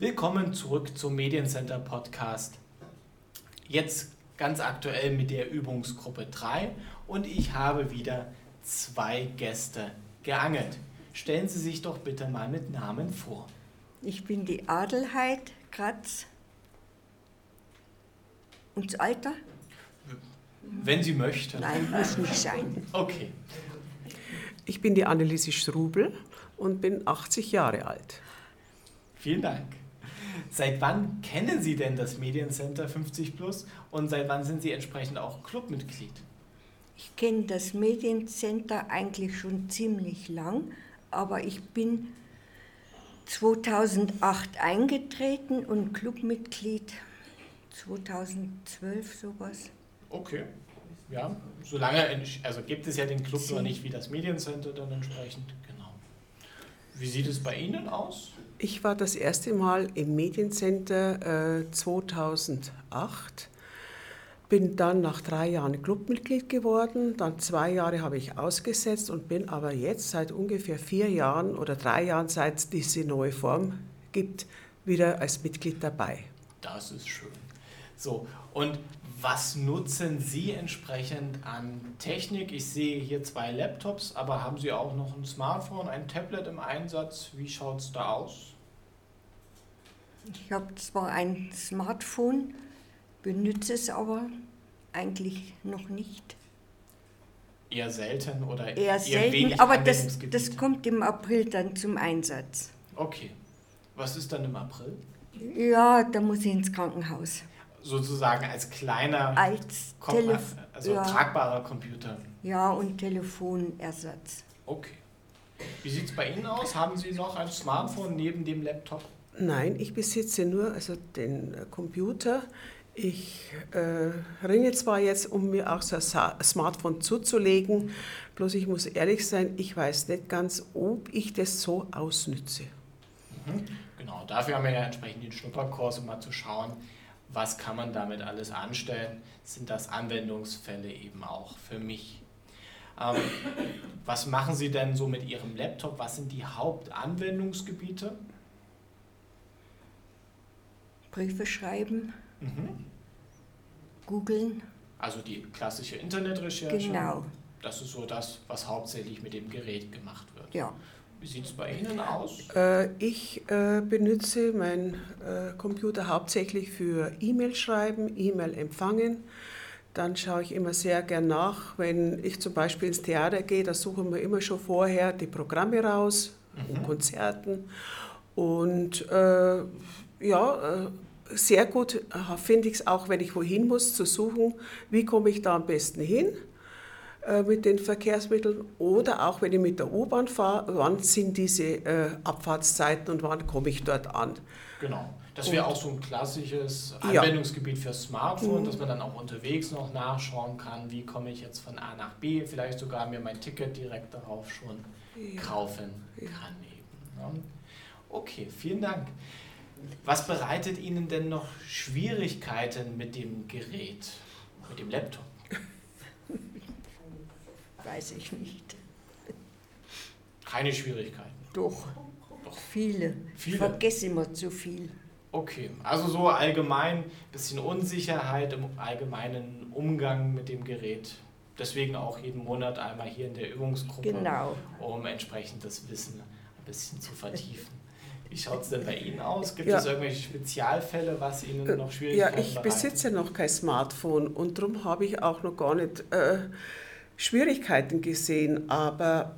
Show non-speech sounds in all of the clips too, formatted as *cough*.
Willkommen zurück zum Mediencenter Podcast. Jetzt ganz aktuell mit der Übungsgruppe 3 und ich habe wieder zwei Gäste geangelt. Stellen Sie sich doch bitte mal mit Namen vor. Ich bin die Adelheid Kratz. Und das Alter? Wenn Sie möchten. Nein, muss nicht sein. Okay. Ich bin die Anneliese Strubel und bin 80 Jahre alt. Vielen Dank. Seit wann kennen Sie denn das Mediencenter 50 Plus und seit wann sind Sie entsprechend auch Clubmitglied? Ich kenne das Mediencenter eigentlich schon ziemlich lang, aber ich bin 2008 eingetreten und Clubmitglied 2012 sowas. Okay. Ja, solange, also gibt es ja den Club noch nicht wie das Mediencenter dann entsprechend, genau. Wie sieht es bei Ihnen aus? Ich war das erste Mal im Mediencenter äh, 2008, bin dann nach drei Jahren Clubmitglied geworden, dann zwei Jahre habe ich ausgesetzt und bin aber jetzt seit ungefähr vier Jahren oder drei Jahren, seit es diese neue Form gibt, wieder als Mitglied dabei. Das ist schön. So, und was nutzen Sie entsprechend an Technik? Ich sehe hier zwei Laptops, aber haben Sie auch noch ein Smartphone, ein Tablet im Einsatz? Wie schaut es da aus? Ich habe zwar ein Smartphone, benutze es aber eigentlich noch nicht. Eher selten oder eher, eher selten, wenig aber das, das kommt im April dann zum Einsatz. Okay. Was ist dann im April? Ja, da muss ich ins Krankenhaus sozusagen als kleiner, als Telef also ja. tragbarer Computer. Ja, und Telefonersatz. Okay. Wie sieht es bei Ihnen aus? Haben Sie noch ein Smartphone neben dem Laptop? Nein, ich besitze nur also den äh, Computer. Ich äh, ringe zwar jetzt, um mir auch so ein Smartphone zuzulegen, bloß ich muss ehrlich sein, ich weiß nicht ganz, ob ich das so ausnütze. Mhm. Genau, dafür haben wir ja entsprechend den Schnupperkurs, um mal zu schauen, was kann man damit alles anstellen, sind das Anwendungsfälle eben auch für mich. Ähm, was machen Sie denn so mit Ihrem Laptop? Was sind die Hauptanwendungsgebiete? Briefe schreiben, mhm. googeln. Also die klassische Internetrecherche. Genau. Das ist so das, was hauptsächlich mit dem Gerät gemacht wird. Ja. Wie sieht es bei Ihnen aus? Äh, ich äh, benutze meinen äh, Computer hauptsächlich für E-Mail schreiben, E-Mail empfangen. Dann schaue ich immer sehr gern nach, wenn ich zum Beispiel ins Theater gehe, da suchen wir immer schon vorher die Programme raus, mhm. Konzerten. Und äh, ja, sehr gut finde ich es auch, wenn ich wohin muss, zu suchen, wie komme ich da am besten hin mit den Verkehrsmitteln oder auch wenn ich mit der U-Bahn fahre, wann sind diese äh, Abfahrtszeiten und wann komme ich dort an. Genau. Das wäre auch so ein klassisches Anwendungsgebiet ja. für Smartphone, mhm. dass man dann auch unterwegs noch nachschauen kann, wie komme ich jetzt von A nach B, vielleicht sogar mir mein Ticket direkt darauf schon ja. kaufen kann. Eben, ne? Okay, vielen Dank. Was bereitet Ihnen denn noch Schwierigkeiten mit dem Gerät, mit dem Laptop? Weiß ich nicht. Keine Schwierigkeiten. Doch. Doch. Viele. Viele. Ich vergesse immer zu viel. Okay, also so allgemein ein bisschen Unsicherheit im allgemeinen Umgang mit dem Gerät. Deswegen auch jeden Monat einmal hier in der Übungsgruppe, genau. um entsprechend das Wissen ein bisschen zu vertiefen. Wie schaut es denn bei Ihnen aus? Gibt ja. es irgendwelche Spezialfälle, was Ihnen äh, noch Schwierigkeiten Ja, ich bereitet? besitze noch kein Smartphone und darum habe ich auch noch gar nicht äh, Schwierigkeiten gesehen, aber...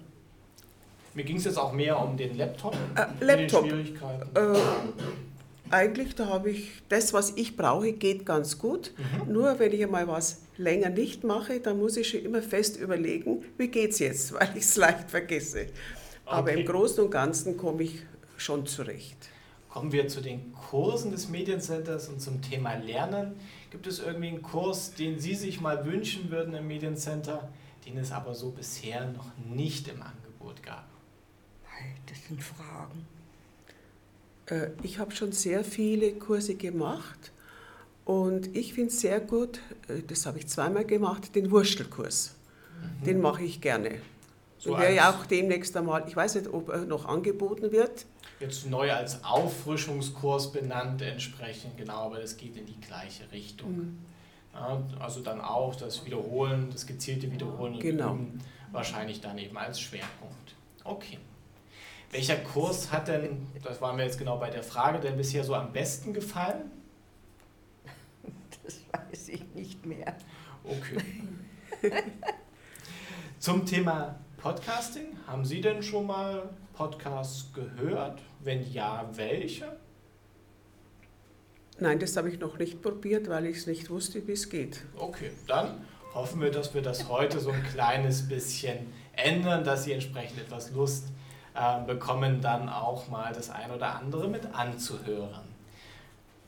Mir ging es jetzt auch mehr um den Laptop. Äh, Laptop. Äh, eigentlich, da habe ich, das, was ich brauche, geht ganz gut. Mhm. Nur wenn ich einmal was länger nicht mache, dann muss ich schon immer fest überlegen, wie geht es jetzt, *laughs* weil ich es leicht vergesse. Okay. Aber im Großen und Ganzen komme ich schon zurecht. Kommen wir zu den Kursen des Mediencenters und zum Thema Lernen. Gibt es irgendwie einen Kurs, den Sie sich mal wünschen würden im Mediencenter, den es aber so bisher noch nicht im Angebot gab? Das sind Fragen. Äh, ich habe schon sehr viele Kurse gemacht und ich finde es sehr gut, äh, das habe ich zweimal gemacht, den Wurstelkurs. Mhm. Den mache ich gerne. So wäre ja auch demnächst einmal, ich weiß nicht, ob er noch angeboten wird. jetzt neu als Auffrischungskurs benannt entsprechend, genau, aber es geht in die gleiche Richtung. Mhm. Ja, also dann auch das Wiederholen, das gezielte Wiederholen und genau. Wahrscheinlich dann eben als Schwerpunkt. Okay. Welcher Kurs hat denn, das waren wir jetzt genau bei der Frage, denn bisher so am besten gefallen? *laughs* Das weiß ich nicht mehr. Okay. *laughs* Zum Thema Podcasting, haben Sie denn schon mal Podcasts gehört? Wenn ja, welche? Nein, das habe ich noch nicht probiert, weil ich es nicht wusste, wie es geht. Okay, dann hoffen wir, dass wir das heute so ein kleines bisschen ändern, dass Sie entsprechend etwas Lust äh, bekommen, dann auch mal das ein oder andere mit anzuhören.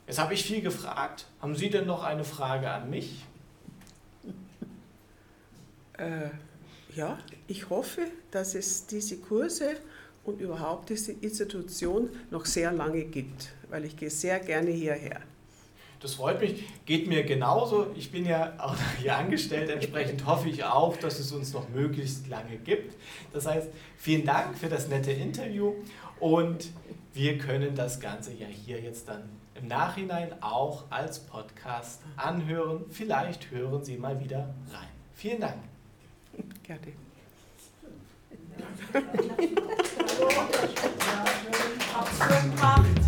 Jetzt habe ich viel gefragt. Haben Sie denn noch eine Frage an mich? Äh, ja, ich hoffe, dass es diese Kurse und überhaupt diese Institution noch sehr lange gibt, weil ich gehe sehr gerne hierher. Das freut mich, geht mir genauso. Ich bin ja auch *laughs* hier angestellt, entsprechend hoffe ich auch, dass es uns noch möglichst lange gibt. Das heißt, vielen Dank für das nette Interview und wir können das Ganze ja hier jetzt dann im Nachhinein auch als Podcast anhören. Vielleicht hören Sie mal wieder rein. Vielen Dank. Gerne. Hab's gut gemacht.